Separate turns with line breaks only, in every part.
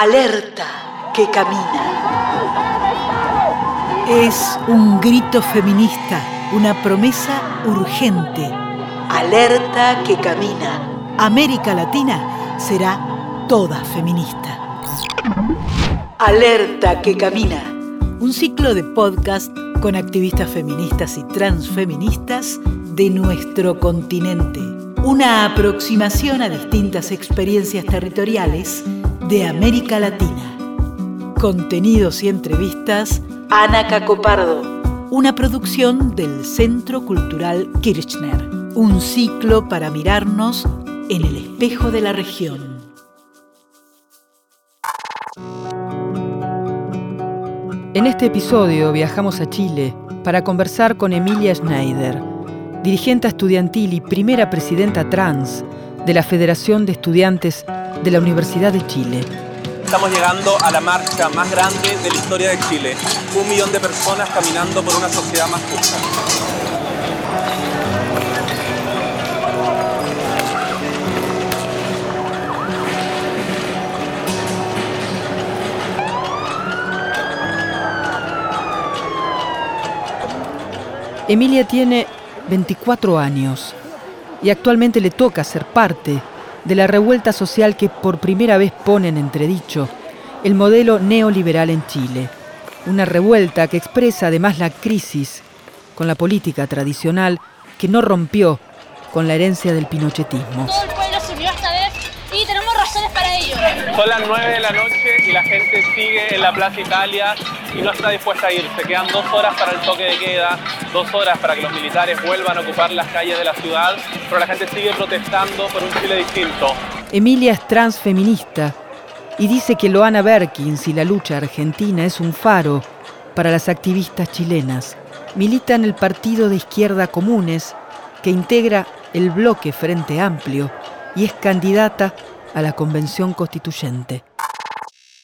Alerta que camina.
Es un grito feminista, una promesa urgente.
Alerta que camina.
América Latina será toda feminista.
Alerta que camina.
Un ciclo de podcast con activistas feministas y transfeministas de nuestro continente. Una aproximación a distintas experiencias territoriales de América Latina. Contenidos y entrevistas.
Ana Cacopardo.
Una producción del Centro Cultural Kirchner. Un ciclo para mirarnos en el espejo de la región.
En este episodio viajamos a Chile para conversar con Emilia Schneider, dirigente estudiantil y primera presidenta trans de la Federación de Estudiantes de la Universidad de Chile.
Estamos llegando a la marcha más grande de la historia de Chile. Un millón de personas caminando por una sociedad más justa.
Emilia tiene 24 años y actualmente le toca ser parte de la revuelta social que por primera vez pone en entredicho el modelo neoliberal en Chile. Una revuelta que expresa además la crisis con la política tradicional que no rompió con la herencia del pinochetismo.
Todo el pueblo se unió esta vez y tenemos razones para ello.
Son las 9 de la noche y la gente sigue en la Plaza Italia y no está dispuesta a irse. Quedan dos horas para el toque de queda, dos horas para que los militares vuelvan a ocupar las calles de la ciudad, pero la gente sigue protestando por un Chile distinto.
Emilia es transfeminista y dice que Loana Berkins y la lucha argentina es un faro para las activistas chilenas. Milita en el partido de izquierda Comunes, que integra el bloque Frente Amplio y es candidata a la Convención Constituyente.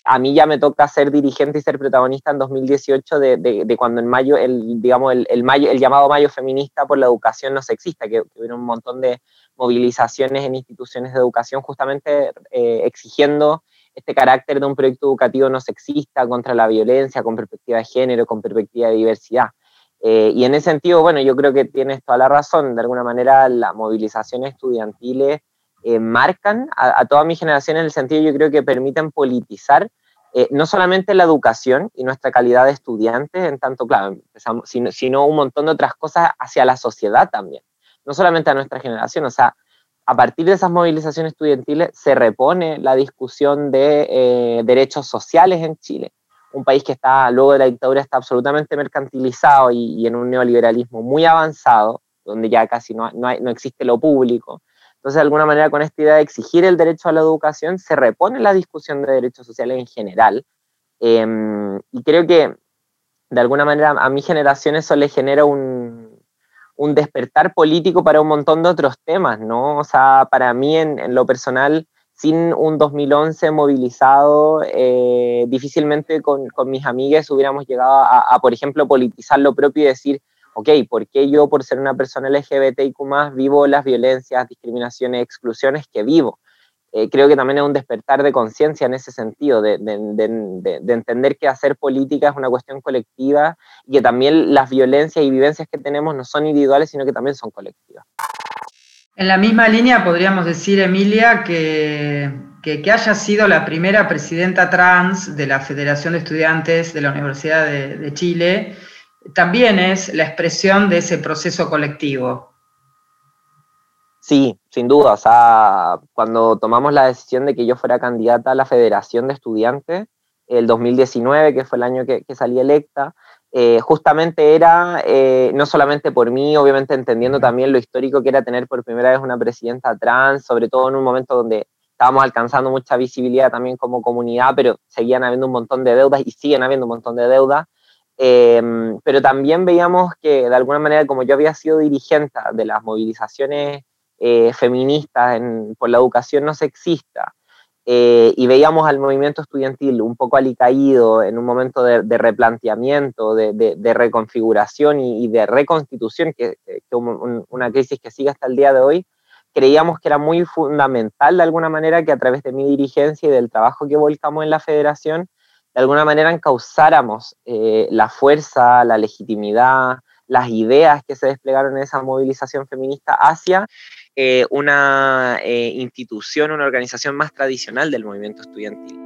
A mí ya me toca ser dirigente y ser protagonista en 2018 de, cuando en mayo, el, digamos, el llamado Mayo Feminista por la Educación no sexista, que, que hubo un montón de movilizaciones en instituciones de educación justamente eh, exigiendo este carácter de un proyecto educativo no sexista contra la violencia, con perspectiva de género, con perspectiva de diversidad. Eh, y en ese sentido, bueno, yo creo que tienes toda la razón. De alguna manera, las movilizaciones estudiantiles eh, marcan a, a, toda mi generación en el sentido, yo creo que permiten politizar eh, no solamente la educación y nuestra calidad de estudiantes, en tanto, claro, sino, sino un montón de otras cosas hacia la sociedad también. No solamente a nuestra generación, o sea, a partir de esas movilizaciones estudiantiles se repone la discusión de eh, derechos sociales en Chile un país que está, luego de la dictadura, está absolutamente mercantilizado y, y en un neoliberalismo muy avanzado, donde ya casi no, no, hay, no, existe lo público. Entonces, de alguna manera, con esta idea de exigir el derecho a la educación, se repone la discusión de derechos sociales en general. Eh, y creo que, de alguna manera, a mi generación eso le genera un, un, despertar político para un montón de otros temas, ¿no? O sea, para mí, en, lo personal, sin un 2011 movilizado, eh, difícilmente con, con, mis amigas hubiéramos llegado a, por ejemplo, politizar lo propio y decir, ok, ¿por qué yo, por ser una persona LGBTIQ vivo las violencias, discriminaciones, exclusiones que vivo? Eh, creo que también es un despertar de conciencia en ese sentido, de, de, de, de, entender que hacer política es una cuestión colectiva y que también las violencias y vivencias que tenemos no son individuales, sino que también son colectivas.
En la misma línea podríamos decir, Emilia, que, que, que, haya sido la primera presidenta trans de la Federación de Estudiantes de la Universidad de, Chile, también es la expresión de ese proceso colectivo.
Sí, sin duda. O sea, cuando tomamos la decisión de que yo fuera candidata a la Federación de Estudiantes, el 2019, que fue el año que, que salí electa, eh, justamente era, eh, no solamente por mí, obviamente entendiendo también lo histórico que era tener por primera vez una presidenta trans, sobre todo en un momento donde estábamos alcanzando mucha visibilidad también como comunidad, pero seguían habiendo un montón de deudas y siguen habiendo un montón de deudas. Eh, pero también veíamos que de alguna manera, como yo había sido dirigente de las movilizaciones eh, feministas en, por la educación no sexista, eh, y veíamos al movimiento estudiantil un poco alicaído en un momento de, de replanteamiento, de, de, de reconfiguración y, y, de reconstitución, que, que un, una crisis que sigue hasta el día de hoy, creíamos que era muy fundamental de alguna manera que a través de mi dirigencia y del trabajo que volcamos en la federación, de alguna manera encauzáramos eh, la fuerza, la legitimidad, las ideas que se desplegaron en esa movilización feminista hacia eh, una eh, institución, una organización más tradicional del movimiento estudiantil.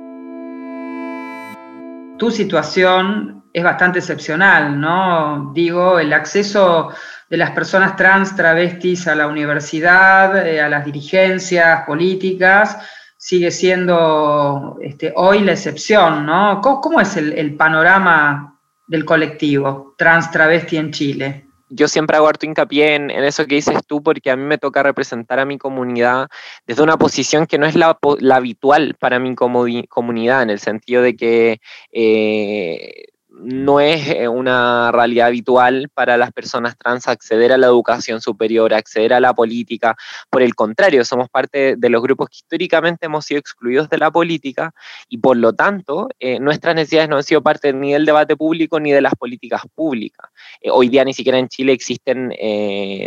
Tu situación es bastante excepcional, ¿no? Digo, el acceso de las personas trans travestis a la universidad, a las dirigencias políticas, sigue siendo este, hoy la excepción, ¿no? ¿Cómo, es el, panorama del colectivo trans travesti en Chile?
yo siempre hago harto hincapié en, eso que dices tú, porque a mí me toca representar a mi comunidad desde una posición que no es la, habitual para mi comunidad, en el sentido de que eh, no es eh, una realidad habitual para las personas trans acceder a la educación superior, acceder a la política. Por el contrario, somos parte de los grupos que históricamente hemos sido excluidos de la política y por lo tanto eh, nuestras necesidades no han sido parte ni del debate público ni de las políticas públicas. Eh, hoy día ni siquiera en Chile existen,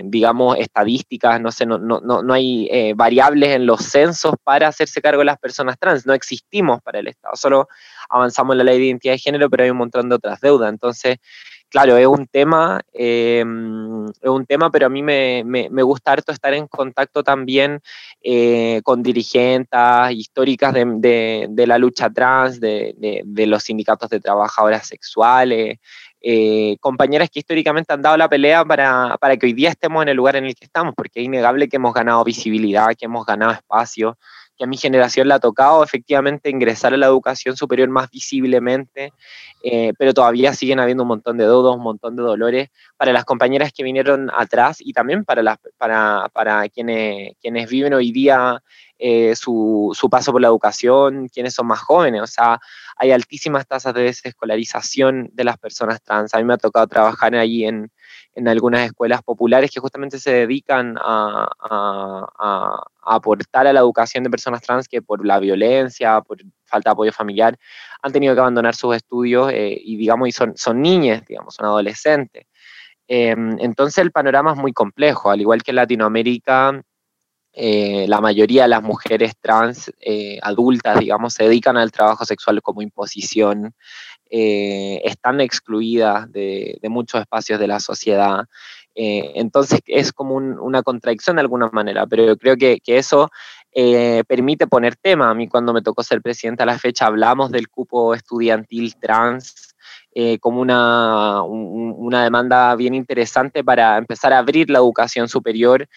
digamos, estadísticas, no sé, no, no, no hay variables en los censos para hacerse cargo de las personas trans, no existimos para el Estado, solo avanzamos en la ley de identidad de género, pero hay un montón de otras deudas. Entonces, claro, es un tema, em, es un tema, pero a mí me, gusta harto estar en contacto también eh, con dirigentes históricas de, la lucha trans, de, los sindicatos de trabajadoras sexuales, eh, compañeras que históricamente han dado la pelea para, para, que hoy día estemos en el lugar en el que estamos, porque es innegable que hemos ganado visibilidad, que hemos ganado espacio, que a mi generación le ha tocado efectivamente ingresar a la educación superior más visiblemente, eh, pero todavía siguen habiendo un montón de dudas, un montón de dolores para las compañeras que vinieron atrás y también para, las, para, para quienes, quienes viven hoy día eh, su, su, paso por la educación, quienes son más jóvenes. O sea, hay altísimas tasas de desescolarización de las personas trans. A mí me ha tocado trabajar allí en, en algunas escuelas populares que justamente se dedican a, aportar a la educación de personas trans que por la violencia, por falta de apoyo familiar, han tenido que abandonar sus estudios eh, y, digamos, y son, son niñas, digamos, son adolescentes. Em, entonces el panorama es muy complejo, al igual que en Latinoamérica, eh, la mayoría de las mujeres trans eh, adultas, digamos, se dedican al trabajo sexual como imposición, eh, están excluidas de, muchos espacios de la sociedad. Entonces es como una contradicción de alguna manera, pero yo creo que, eso permite poner tema. A mí cuando me tocó ser presidenta a la fecha hablamos del cupo estudiantil trans. como una, una demanda bien interesante para empezar a abrir la educación superior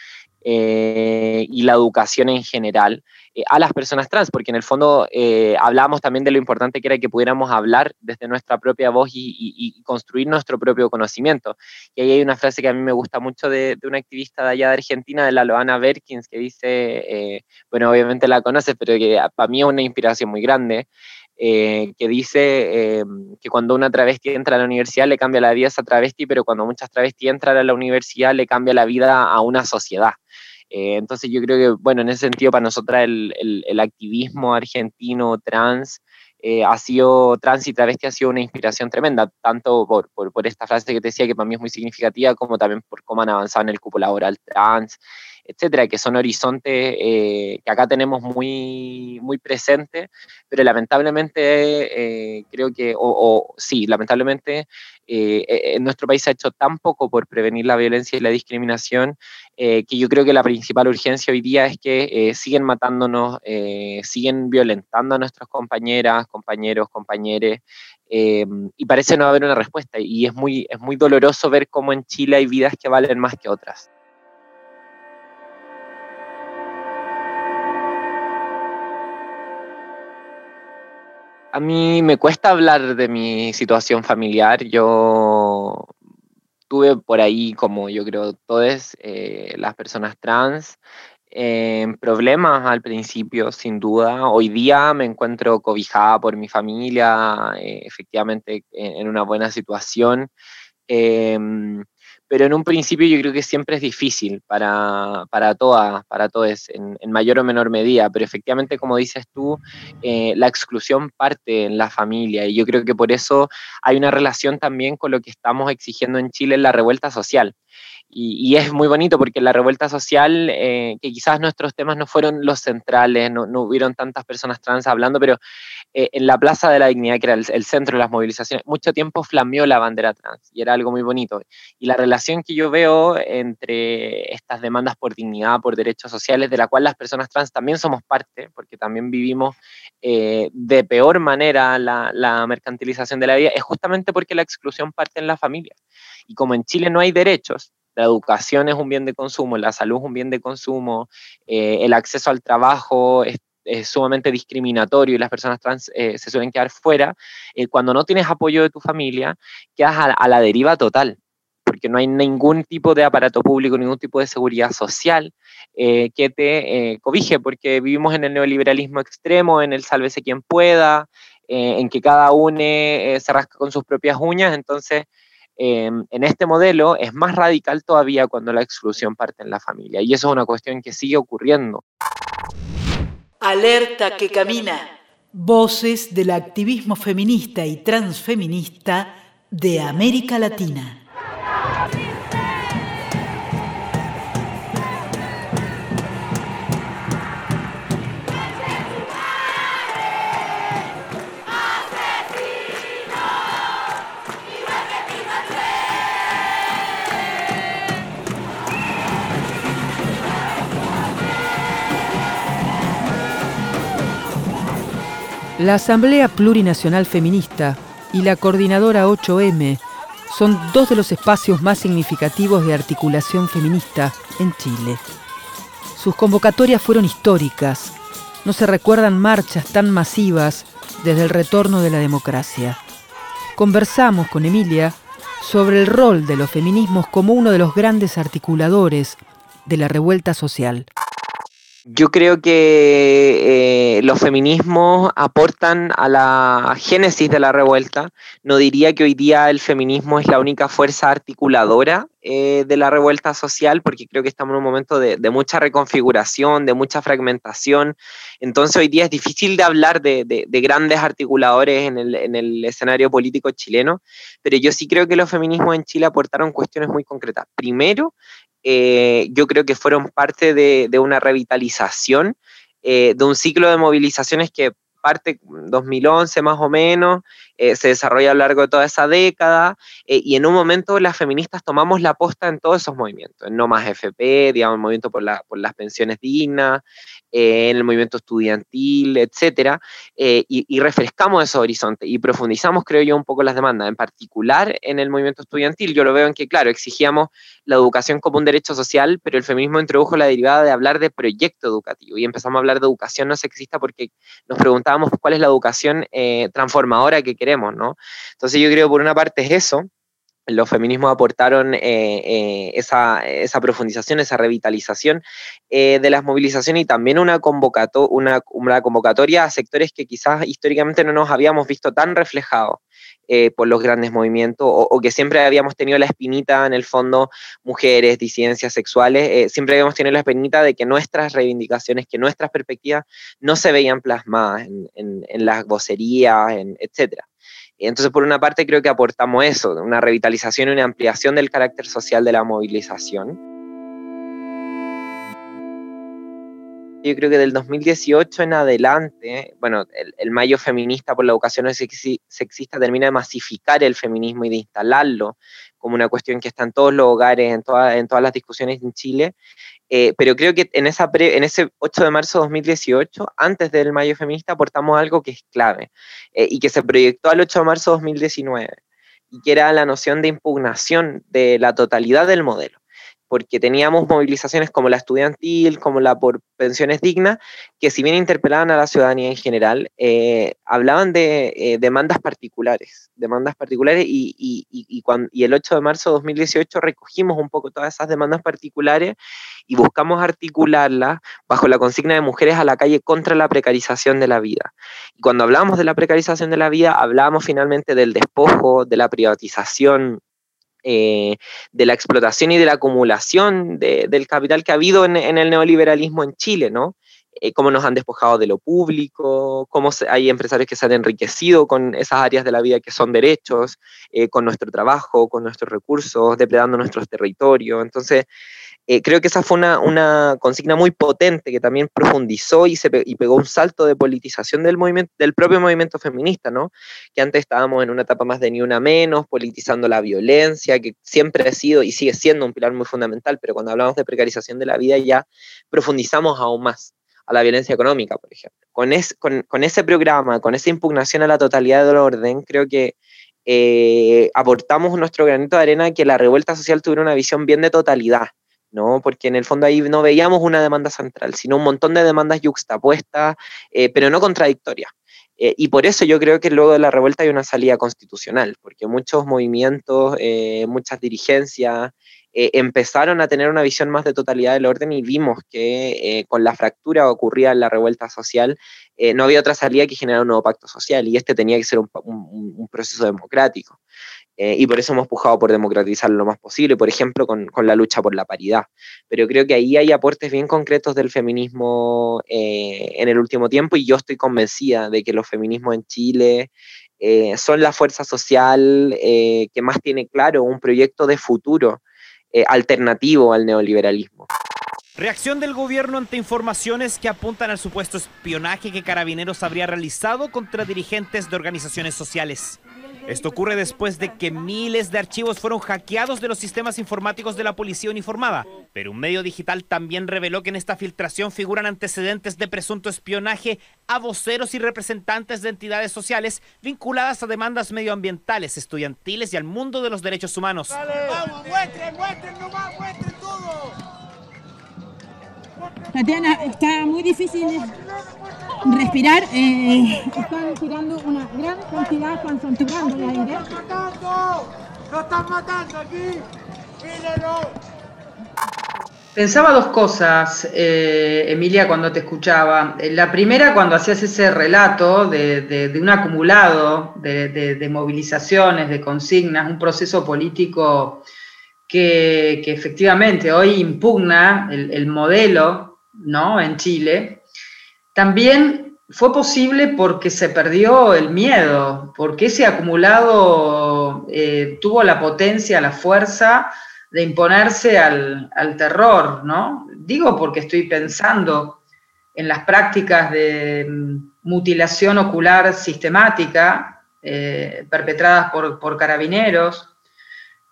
eh, y la educación en general eh, a las personas trans, porque en el fondo eh, hablábamos también de lo importante que era que pudiéramos hablar desde nuestra propia voz y, construir nuestro propio conocimiento. Y ahí hay una frase que a mí me gusta mucho de, una activista de allá de Argentina, de la Loana Berkins, que dice, bueno, obviamente la conoces, pero que para mí es una inspiración muy grande. Que dice que cuando una travesti entra a la universidad le cambia la vida a esa travesti, pero cuando muchas travestis entran a la universidad le cambia la vida a una sociedad. Eh, entonces yo creo que, bueno, en ese sentido para nosotras el, el, activismo argentino trans eh, ha sido, trans y travesti ha sido una inspiración tremenda, tanto por, por, por, esta frase que te decía que para mí es muy significativa, como también por cómo han avanzado en el cupo laboral trans, etcétera, que son horizontes eh, que acá tenemos muy, muy presentes, pero lamentablemente creo que, o, sí, lamentablemente en nuestro país se ha hecho tan poco por prevenir la violencia y la discriminación eh, que yo creo que la principal urgencia hoy día es que eh, siguen matándonos, eh, siguen violentando a nuestras compañeras, compañeros, compañeres, y parece no haber una respuesta. Y es muy, es muy doloroso ver cómo en Chile hay vidas que valen más que otras. A mí me cuesta hablar de mi situación familiar. Yo tuve por ahí, como yo creo todas eh, las personas trans, eh, problemas al principio, sin duda. Hoy día me encuentro cobijada por mi familia, eh, efectivamente en, una buena situación. Pero en un principio yo creo que siempre es difícil para, para todas, para todos, en, mayor o menor medida, pero efectivamente, como dices tú, eh, la exclusión parte en la familia y yo creo que por eso hay una relación también con lo que estamos exigiendo en Chile en la revuelta social. Y, es muy bonito porque la revuelta social, eh, que quizás nuestros temas no fueron los centrales, no, no hubieron tantas personas trans hablando, pero eh, en la Plaza de la Dignidad, que era el, centro de las movilizaciones, mucho tiempo flameó la bandera trans y era algo muy bonito. Y la relación que yo veo entre estas demandas por dignidad, por derechos sociales, de la cual las personas trans también somos parte, porque también vivimos eh, de peor manera la, la mercantilización de la vida, es justamente porque la exclusión parte en la familia. Y como en Chile no hay derechos, la educación es un bien de consumo, la salud es un bien de consumo, eh, el acceso al trabajo es, sumamente discriminatorio y las personas trans eh, se suelen quedar fuera, eh, cuando no tienes apoyo de tu familia, quedas a, la deriva total porque no hay ningún tipo de aparato público, ningún tipo de seguridad social que te cobije, porque vivimos en el neoliberalismo extremo, en el sálvese quien pueda, en que cada uno se rasca con sus propias uñas, entonces Em, en este modelo es más radical todavía cuando la exclusión parte en la familia. Y eso es una cuestión que sigue ocurriendo.
Alerta que camina. Voces del activismo feminista y transfeminista de América Latina.
La Asamblea Plurinacional Feminista y la Coordinadora 8M son dos de los espacios más significativos de articulación feminista en Chile. Sus convocatorias fueron históricas. No se recuerdan marchas tan masivas desde el retorno de la democracia. Conversamos con Emilia sobre el rol de los feminismos como uno de los grandes articuladores de la revuelta social.
Yo creo que eh, los feminismos aportan a la génesis de la revuelta. No diría que hoy día el feminismo es la única fuerza articuladora eh, de la revuelta social, porque creo que estamos en un momento de, mucha reconfiguración, de mucha fragmentación. Entonces hoy día es difícil de hablar de, grandes articuladores en el, en el escenario político chileno, pero yo sí creo que los feminismos en Chile aportaron cuestiones muy concretas. Primero, eh, yo creo que fueron parte de, una revitalización, eh, de un ciclo de movilizaciones que parte 2011 más o menos, eh, se desarrolla a lo largo de toda esa década, y en un momento las feministas tomamos la posta en todos esos movimientos, en No Más FP, digamos, el movimiento por, por las pensiones dignas, en el movimiento estudiantil, etcétera, eh, y, refrescamos esos horizontes y profundizamos, creo yo, un poco las demandas, en particular en el movimiento estudiantil. Yo lo veo en que, claro, exigíamos la educación como un derecho social, pero el feminismo introdujo la derivada de hablar de proyecto educativo y empezamos a hablar de educación no sexista porque nos preguntábamos cuál es la educación eh, transformadora que queremos, Entonces yo creo, por una parte, es eso los feminismos aportaron eh, eh, esa, profundización, esa revitalización eh, de las movilizaciones y también una, una, una, convocatoria a sectores que quizás históricamente no nos habíamos visto tan reflejados por los grandes movimientos o, que siempre habíamos tenido la espinita en el fondo, mujeres, disidencias sexuales, siempre habíamos tenido la espinita de que nuestras reivindicaciones, que nuestras perspectivas no se veían plasmadas en, en las vocerías, en, etcétera. Entonces, por una parte, creo que aportamos eso, una revitalización y una ampliación del carácter social de la movilización. Yo creo que del 2018 en adelante, bueno, el, mayo feminista por la educación sexista termina de masificar el feminismo y de instalarlo como una cuestión que está en todos los hogares, en, en todas las discusiones en Chile, eh, pero creo que en ese 8 de marzo de 2018, antes del Mayo Feminista, aportamos algo que es clave eh, y que se proyectó al 8 de marzo de 2019, y que era la noción de impugnación de la totalidad del modelo porque teníamos movilizaciones como la estudiantil, como la por pensiones dignas, que si bien interpelaban a la ciudadanía en general, eh, hablaban de eh, demandas particulares, demandas particulares y, y, y, cuando, y el 8 de marzo de 2018 recogimos un poco todas esas demandas particulares y buscamos articularlas bajo la consigna de mujeres a la calle contra la precarización de la vida. Y cuando hablamos de la precarización de la vida, hablábamos finalmente del despojo, de la privatización, eh, de la explotación y de la acumulación del capital que ha habido en, el neoliberalismo en Chile, ¿no? Eh, cómo nos han despojado de lo público, cómo hay empresarios que se han enriquecido con esas áreas de la vida que son derechos, eh, con nuestro trabajo, con nuestros recursos, depredando nuestros territorios. Entonces, eh, creo que esa fue una, consigna muy potente que también profundizó y, se pegó un salto de politización del, del propio movimiento feminista, ¿no? Que antes estábamos en una etapa más de ni una menos, politizando la violencia, que siempre ha sido y sigue siendo un pilar muy fundamental, pero cuando hablamos de precarización de la vida ya profundizamos aún más a la violencia económica, por ejemplo. Con, ese programa, con esa impugnación a la totalidad del orden, creo que eh, aportamos nuestro granito de arena que la revuelta social tuviera una visión bien de totalidad, ¿no? Porque en el fondo ahí no veíamos una demanda central, sino un montón de demandas yuxtapuestas, eh, pero no contradictorias. Eh, y por eso yo creo que luego de la revuelta hay una salida constitucional, porque muchos movimientos, muchas dirigencias, eh, empezaron a tener una visión más de totalidad del orden y vimos que eh, con la fractura ocurrida en la revuelta social, eh, no había otra salida que generar un nuevo pacto social y este tenía que ser un, proceso democrático. Y por eso hemos pujado por democratizarlo lo más posible, por ejemplo, con, con, la lucha por la paridad. Pero creo que ahí hay aportes bien concretos del feminismo en el último tiempo y yo estoy convencida de que los feminismos en Chile son la fuerza social que más tiene claro un proyecto de futuro eh, alternativo al neoliberalismo.
Reacción del gobierno ante informaciones que apuntan al supuesto espionaje que Carabineros habría realizado contra dirigentes de organizaciones sociales. Esto ocurre después de que miles de archivos fueron hackeados de los sistemas informáticos de la policía uniformada. Pero un medio digital también reveló que en esta filtración figuran antecedentes de presunto espionaje a voceros y representantes de entidades sociales vinculadas a demandas medioambientales, estudiantiles y al mundo de los derechos humanos. ¡Vamos, muestren todo!
Tatiana, está muy difícil respirar. Eh, están tirando una gran cantidad, están saturando el aire. ¡Lo están matando! ¡Lo están matando aquí!
Pensaba dos cosas, eh, Emilia, cuando te escuchaba. Eh, la primera, cuando hacías ese relato de, un acumulado de, movilizaciones, de consignas, un proceso político que, efectivamente hoy impugna el, el modelo ¿no? en Chile, también fue posible porque se perdió el miedo, porque ese acumulado eh, tuvo la potencia, la fuerza de imponerse al, terror, ¿no? Digo porque estoy pensando en las prácticas de mm, mutilación ocular sistemática eh, perpetradas por, carabineros,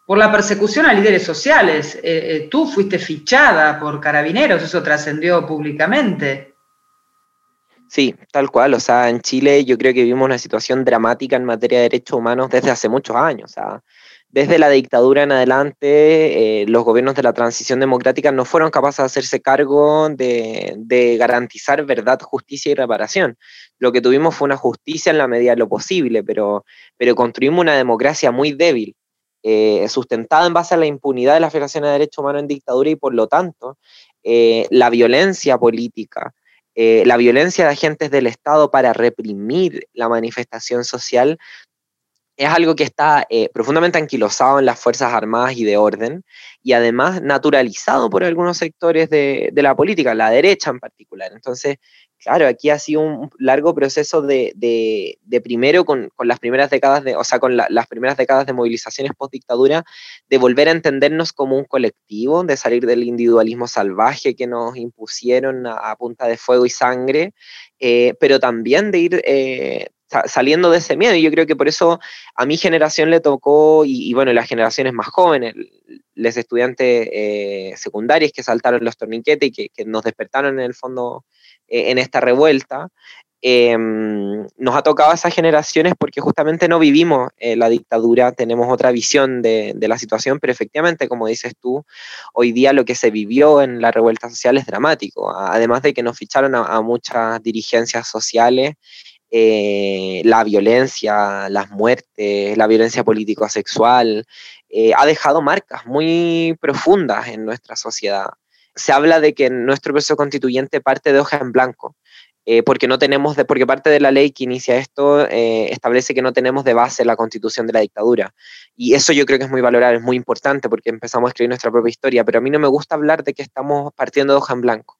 por la persecución a líderes sociales. Eh, tú fuiste fichada por carabineros, eso trascendió públicamente.
Sí, tal cual. O sea, en Chile yo creo que vivimos una situación dramática en materia de derechos humanos desde hace muchos años. O desde la dictadura en adelante, eh, los gobiernos de la transición democrática no fueron capaces de hacerse cargo de, garantizar verdad, justicia y reparación. Lo que tuvimos fue una justicia en la medida de lo posible, pero, pero construimos una democracia muy débil, eh, sustentada en base a la impunidad de la Federación de Derechos Humanos en dictadura y por lo tanto eh, la violencia política eh, la violencia de agentes del Estado para reprimir la manifestación social es algo que está eh, profundamente anquilosado en las Fuerzas Armadas y de orden y además naturalizado por algunos sectores de la política, la derecha en particular. Entonces, Claro, aquí ha sido un largo proceso de, primero con, las primeras décadas de, o sea, con las primeras décadas de movilizaciones post dictadura, de volver a entendernos como un colectivo, de salir del individualismo salvaje que nos impusieron a, punta de fuego y sangre, eh, pero también de ir eh, saliendo de ese miedo. Y yo creo que por eso a mi generación le tocó, y, bueno, las generaciones más jóvenes, los estudiantes eh, secundarios que saltaron los torniquetes y que, que nos despertaron en el fondo eh, en esta revuelta, em, nos ha tocado a esas generaciones porque justamente no vivimos eh, la dictadura, tenemos otra visión de, la situación, pero efectivamente, como dices tú, hoy día lo que se vivió en la revuelta social es dramático, además de que nos ficharon a, muchas dirigencias sociales. Eh, la violencia, las muertes, la violencia político-sexual, ha dejado marcas muy profundas en nuestra sociedad se habla de que nuestro proceso constituyente parte de hoja en blanco, eh, porque no tenemos, de, porque parte de la ley que inicia esto eh, establece que no tenemos de base la constitución de la dictadura. Y eso yo creo que es muy valorable, es muy importante porque empezamos a escribir nuestra propia historia, pero a mí no me gusta hablar de que estamos partiendo de hoja en blanco,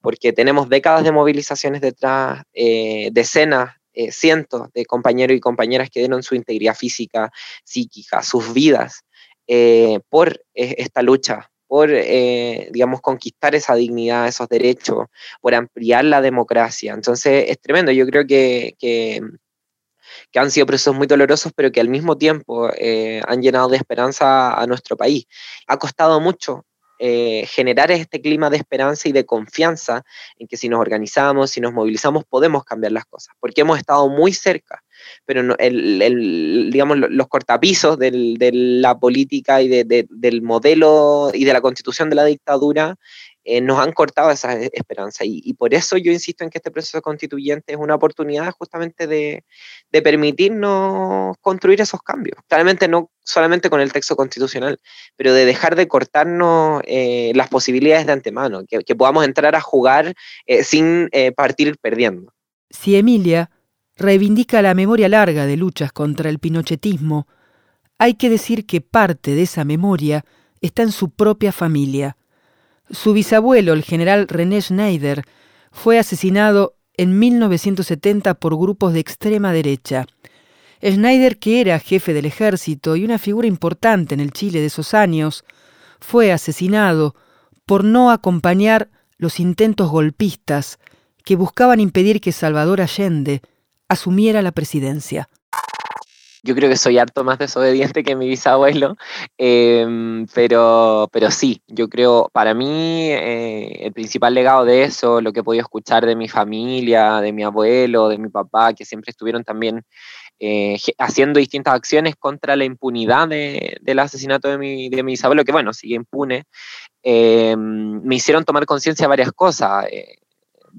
porque tenemos décadas de movilizaciones detrás, eh, decenas, eh, cientos de compañeros y compañeras que dieron su integridad física, psíquica, sus vidas por esta lucha por, digamos, conquistar esa dignidad, esos derechos, por ampliar la democracia. Entonces, es tremendo. Yo creo que, que, han sido procesos muy dolorosos, pero que al mismo tiempo han llenado de esperanza a nuestro país. Ha costado mucho, eh, generar este clima de esperanza y de confianza en que si nos organizamos, si nos movilizamos, podemos cambiar las cosas, porque hemos estado muy cerca, pero el, digamos, los cortapisos de la política y del modelo y de la constitución de la dictadura eh, nos han cortado esa esperanza. Y, por eso yo insisto en que este proceso constituyente es una oportunidad justamente de, permitirnos construir esos cambios. Claramente no solamente con el texto constitucional, pero de dejar de cortarnos eh, las posibilidades de antemano, que, podamos entrar a jugar eh, sin partir perdiendo.
Si Emilia reivindica la memoria larga de luchas contra el pinochetismo, hay que decir que parte de esa memoria está en su propia familia. Su bisabuelo, el general René Schneider, fue asesinado en 1970 por grupos de extrema derecha. Schneider, que era jefe del ejército y una figura importante en el Chile de esos años, fue asesinado por no acompañar los intentos golpistas que buscaban impedir que Salvador Allende asumiera la presidencia.
Yo creo que soy harto más desobediente que mi bisabuelo, em, pero, pero sí, yo creo, para mí, eh, el principal legado de eso, lo que he podido escuchar de mi familia, de mi abuelo, de mi papá, que siempre estuvieron también eh, haciendo distintas acciones contra la impunidad del asesinato de mi, de mi bisabuelo, que bueno, sigue impune, em, me hicieron tomar conciencia de varias cosas eh,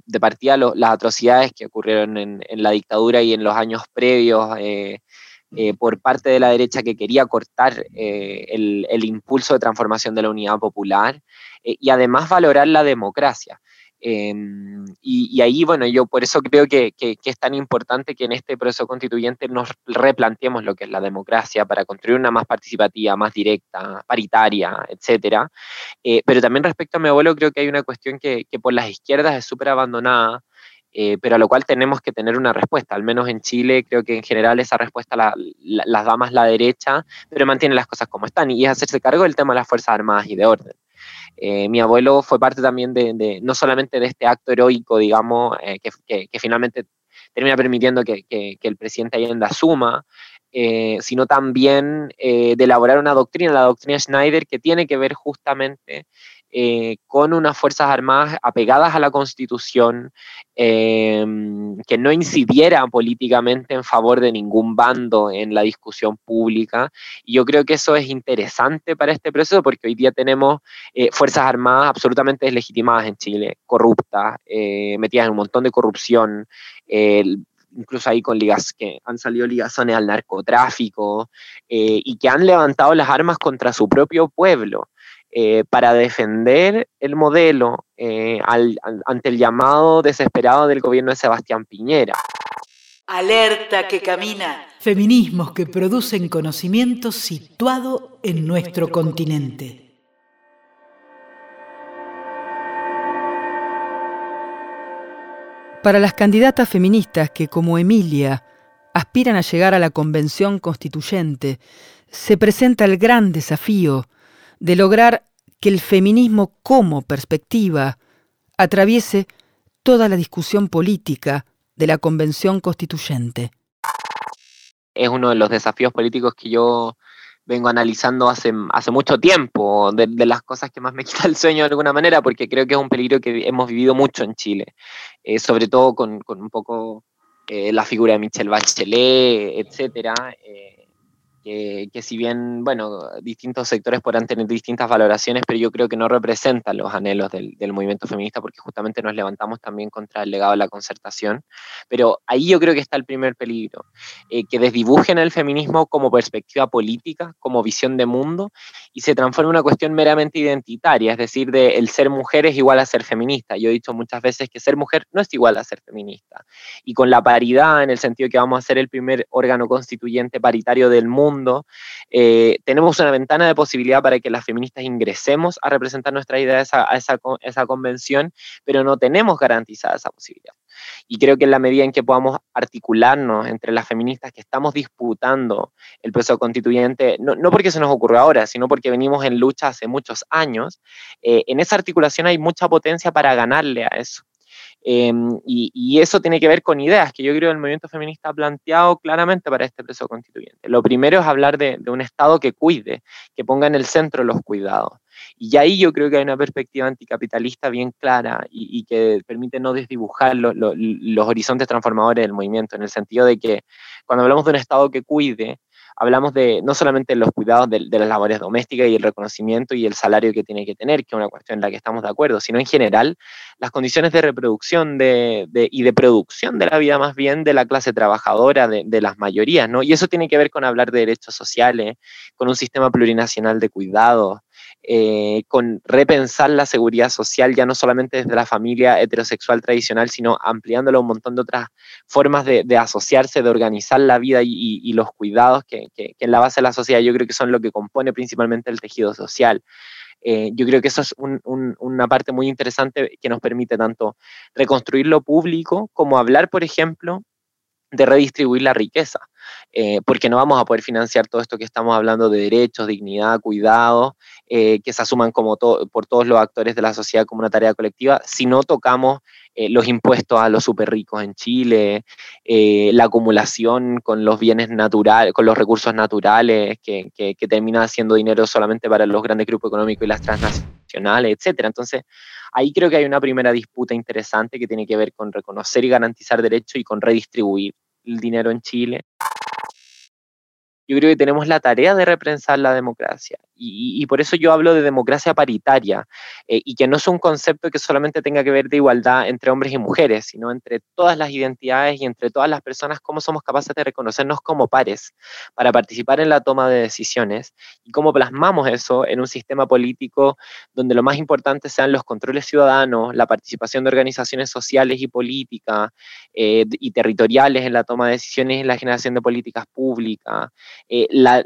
de partida las atrocidades que ocurrieron en, la dictadura y en los años previos, eh, por parte de la derecha que quería cortar eh, el, impulso de transformación de la unidad popular eh, y además valorar la democracia. Em, y, ahí, bueno, yo por eso creo que, es tan importante que en este proceso constituyente nos replanteemos lo que es la democracia para construir una más participativa, más directa, paritaria, etcétera. pero también respecto a mi abuelo, creo que hay una cuestión que, que por las izquierdas es súper abandonada, eh, pero a lo cual tenemos que tener una respuesta. Al menos en Chile creo que en general esa respuesta la, las da más la derecha, pero mantiene las cosas como están y es hacerse cargo del tema de las Fuerzas Armadas y de orden. Eh, mi abuelo fue parte también de, no solamente de este acto heroico, digamos, eh, que, finalmente termina permitiendo que, el presidente Allende asuma, sino también de elaborar una doctrina, la doctrina Schneider, que tiene que ver justamente eh, con unas Fuerzas Armadas apegadas a la Constitución, em, que no incidieran políticamente en favor de ningún bando en la discusión pública. Y yo creo que eso es interesante para este proceso porque hoy día tenemos eh, Fuerzas Armadas absolutamente deslegitimadas en Chile, corruptas, eh, metidas en un montón de corrupción incluso ahí con ligas que han salido ligazones al narcotráfico y que han levantado las armas contra su propio pueblo. Eh, para defender el modelo eh, ante el llamado desesperado del gobierno de Sebastián Piñera.
Alerta que camina.
Feminismos que producen conocimiento situado en nuestro continente.
Para las candidatas feministas que, como Emilia, aspiran a llegar a la Convención Constituyente, se presenta el gran desafío de lograr que el feminismo como perspectiva atraviese toda la discusión política de la Convención Constituyente.
Es uno de los desafíos políticos que yo vengo analizando hace, mucho tiempo, de, las cosas que más me quita el sueño de alguna manera, porque creo que es un peligro que hemos vivido mucho en Chile, eh, sobre todo con, un poco eh, la figura de Michelle Bachelet, etcétera. Eh, que, si bien, bueno, distintos sectores podrán tener distintas valoraciones, pero yo creo que no representan los anhelos del, movimiento feminista porque justamente nos levantamos también contra el legado de la concertación. Pero ahí yo creo que está el primer peligro, eh, que desdibujen el feminismo como perspectiva política, como visión de mundo, y se transforma en una cuestión meramente identitaria, es decir, de el ser mujer es igual a ser feminista. Yo he dicho muchas veces que ser mujer no es igual a ser feminista. Y con la paridad, en el sentido que vamos a ser el primer órgano constituyente paritario del mundo, eh, tenemos una ventana de posibilidad para que las feministas ingresemos a representar nuestra idea a esa, convención, pero no tenemos garantizada esa posibilidad. Y creo que en la medida en que podamos articularnos entre las feministas que estamos disputando el proceso constituyente, no, no porque se nos ocurrió ahora, sino porque venimos en lucha hace muchos años, eh, en esa articulación hay mucha potencia para ganarle a eso. Em, y, eso tiene que ver con ideas que yo creo el movimiento feminista ha planteado claramente para este proceso constituyente. Lo primero es hablar de, un Estado que cuide, que ponga en el centro los cuidados. Y ahí yo creo que hay una perspectiva anticapitalista bien clara y, que permite no desdibujar los horizontes transformadores del movimiento, en el sentido de que cuando hablamos de un Estado que cuide, hablamos de no solamente los cuidados de, las labores domésticas y el reconocimiento y el salario que tiene que tener, que es una cuestión en la que estamos de acuerdo, sino en general las condiciones de reproducción y de producción de la vida más bien de la clase trabajadora, de, las mayorías, ¿no? Y eso tiene que ver con hablar de derechos sociales, con un sistema plurinacional de cuidados, eh, con repensar la seguridad social ya no solamente desde la familia heterosexual tradicional, sino ampliándolo a un montón de otras formas de, asociarse, de organizar la vida y, los cuidados que, en la base de la sociedad yo creo que son lo que compone principalmente el tejido social. Eh, yo creo que eso es una parte muy interesante que nos permite tanto reconstruir lo público como hablar, por ejemplo, de redistribuir la riqueza, eh, porque no vamos a poder financiar todo esto que estamos hablando de derechos, dignidad, cuidado, eh, que se asuman como por todos los actores de la sociedad como una tarea colectiva, si no tocamos eh, los impuestos a los super ricos en Chile, la acumulación con los bienes naturales, con los recursos naturales, que, que, que termina haciendo dinero solamente para los grandes grupos económicos y las transnacionales, etcétera. Entonces, Ahí creo que hay una primera disputa interesante que tiene que ver con reconocer y garantizar derechos y con redistribuir el dinero en Chile yo creo que tenemos la tarea de reprensar la democracia. Y, por eso yo hablo de democracia paritaria, eh, y que no es un concepto que solamente tenga que ver de igualdad entre hombres y mujeres, sino entre todas las identidades y entre todas las personas, cómo somos capaces de reconocernos como pares para participar en la toma de decisiones y cómo plasmamos eso en un sistema político donde lo más importante sean los controles ciudadanos, la participación de organizaciones sociales y políticas eh, y territoriales en la toma de decisiones y en la generación de políticas públicas eh, la,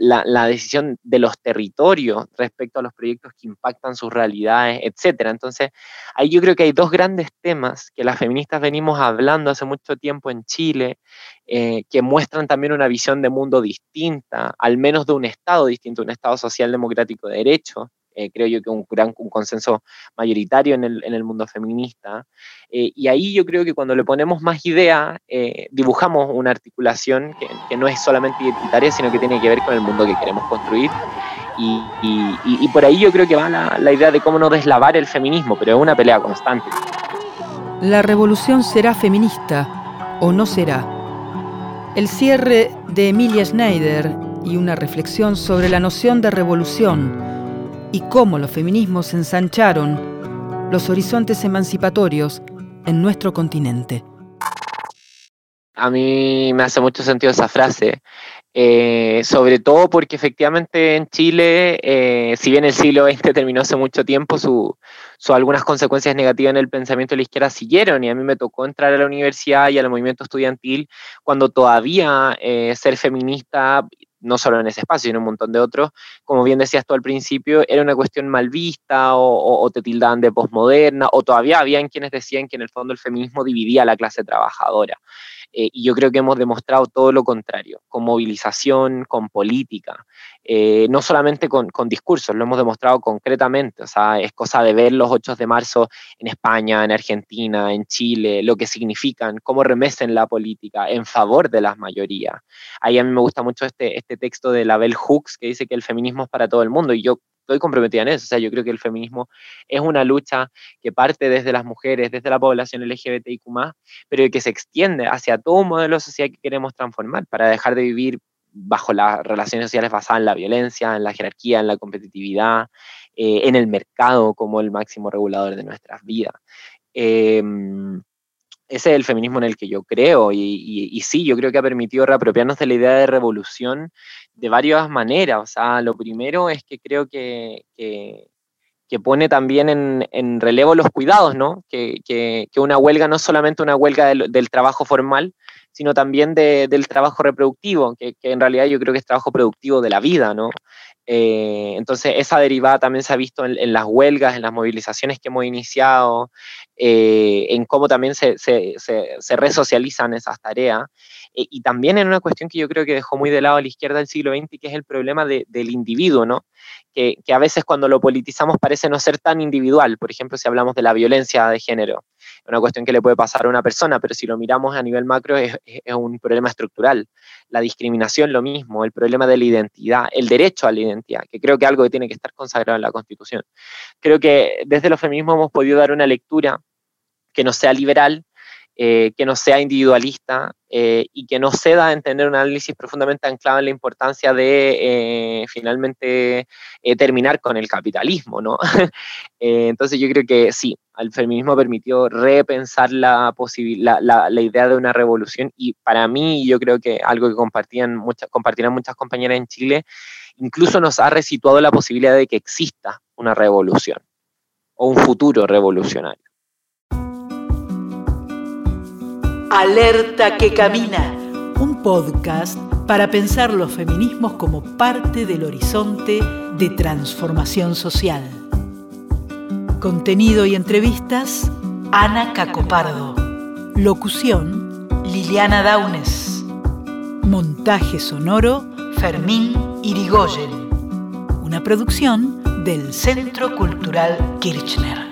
decisión de los territorios respecto a los proyectos que impactan sus realidades, etcétera. Entonces, ahí yo creo que hay dos grandes temas que las feministas venimos hablando hace mucho tiempo en Chile, eh, que muestran también una visión de mundo distinta, al menos de un Estado distinto, un Estado social democrático de derecho, eh, creo yo que un gran un consenso mayoritario en el, en el mundo feminista. Eh, y ahí yo creo que cuando le ponemos más idea, eh, dibujamos una articulación que, que, no es solamente identitaria, sino que tiene que ver con el mundo que queremos construir. Y, y, y por ahí yo creo que va la, la idea de cómo no deslavar el feminismo, pero es una pelea constante.
La revolución será feminista o no será. El cierre de Emilia Schneider y una reflexión sobre la noción de revolución y cómo los feminismos ensancharon los horizontes emancipatorios en nuestro continente.
A mí me hace mucho sentido esa frase, eh, sobre todo porque efectivamente en Chile, eh, si bien el siglo XX terminó hace mucho tiempo, su, algunas consecuencias negativas en el pensamiento de la izquierda siguieron y a mí me tocó entrar a la universidad y al movimiento estudiantil cuando todavía eh, ser feminista no solo en ese espacio, sino en un montón de otros, como bien decías tú al principio, era una cuestión mal vista o, te tildaban de posmoderna, o todavía habían quienes decían que en el fondo el feminismo dividía a la clase trabajadora. Eh, y yo creo que hemos demostrado todo lo contrario, con movilización, con política, eh, no solamente con, con, discursos, lo hemos demostrado concretamente, o sea, es cosa de ver los 8 de marzo en España, en Argentina, en Chile, lo que significan, cómo remesen la política en favor de las mayorías. Ahí a mí me gusta mucho este, este texto de la Bell Hooks que dice que el feminismo es para todo el mundo y yo estoy comprometida en eso. O sea, yo creo que el feminismo es una lucha que parte desde las mujeres, desde la población LGBTIQ, pero que se extiende hacia todo un modelo social que queremos transformar para dejar de vivir bajo las relaciones sociales basadas en la violencia, en la jerarquía, en la competitividad, eh, en el mercado como el máximo regulador de nuestras vidas. Em, ese es el feminismo en el que yo creo y, sí, yo creo que ha permitido reapropiarnos de la idea de revolución de varias maneras. O sea, lo primero es que creo que, que, pone también en, relevo los cuidados, ¿no? Que, una huelga no es solamente una huelga del, trabajo formal, sino también del trabajo reproductivo, que, en realidad yo creo que es trabajo productivo de la vida, ¿no? Eh, entonces, esa derivada también se ha visto en, las huelgas, en las movilizaciones que hemos iniciado, eh, en cómo también se, resocializan esas tareas, eh, y también en una cuestión que yo creo que dejó muy de lado a la izquierda del siglo XX, que es el problema del individuo, ¿no? Que, que, a veces cuando lo politizamos parece no ser tan individual, por ejemplo, si hablamos de la violencia de género una cuestión que le puede pasar a una persona, pero si lo miramos a nivel macro es, un problema estructural. La discriminación lo mismo, el problema de la identidad, el derecho a la identidad, que creo que algo que tiene que estar consagrado en la Constitución. Creo que desde los feminismos hemos podido dar una lectura que no sea liberal, eh, que no sea individualista eh, y que no ceda en tener un análisis profundamente anclado en la importancia de eh, finalmente terminar con el capitalismo, ¿no? entonces yo creo que sí, el feminismo permitió repensar la, la, la, idea de una revolución y para mí yo creo que algo que compartían muchas, compartirán muchas compañeras en Chile, incluso nos ha resituado la posibilidad de que exista una revolución o un futuro revolucionario.
Alerta que camina, un podcast para pensar los feminismos como parte del horizonte de transformación social. Contenido y entrevistas, Ana Cacopardo. Locución, Liliana Daunes. Montaje sonoro, Fermín Irigoyen. Una producción del Centro Cultural Kirchner.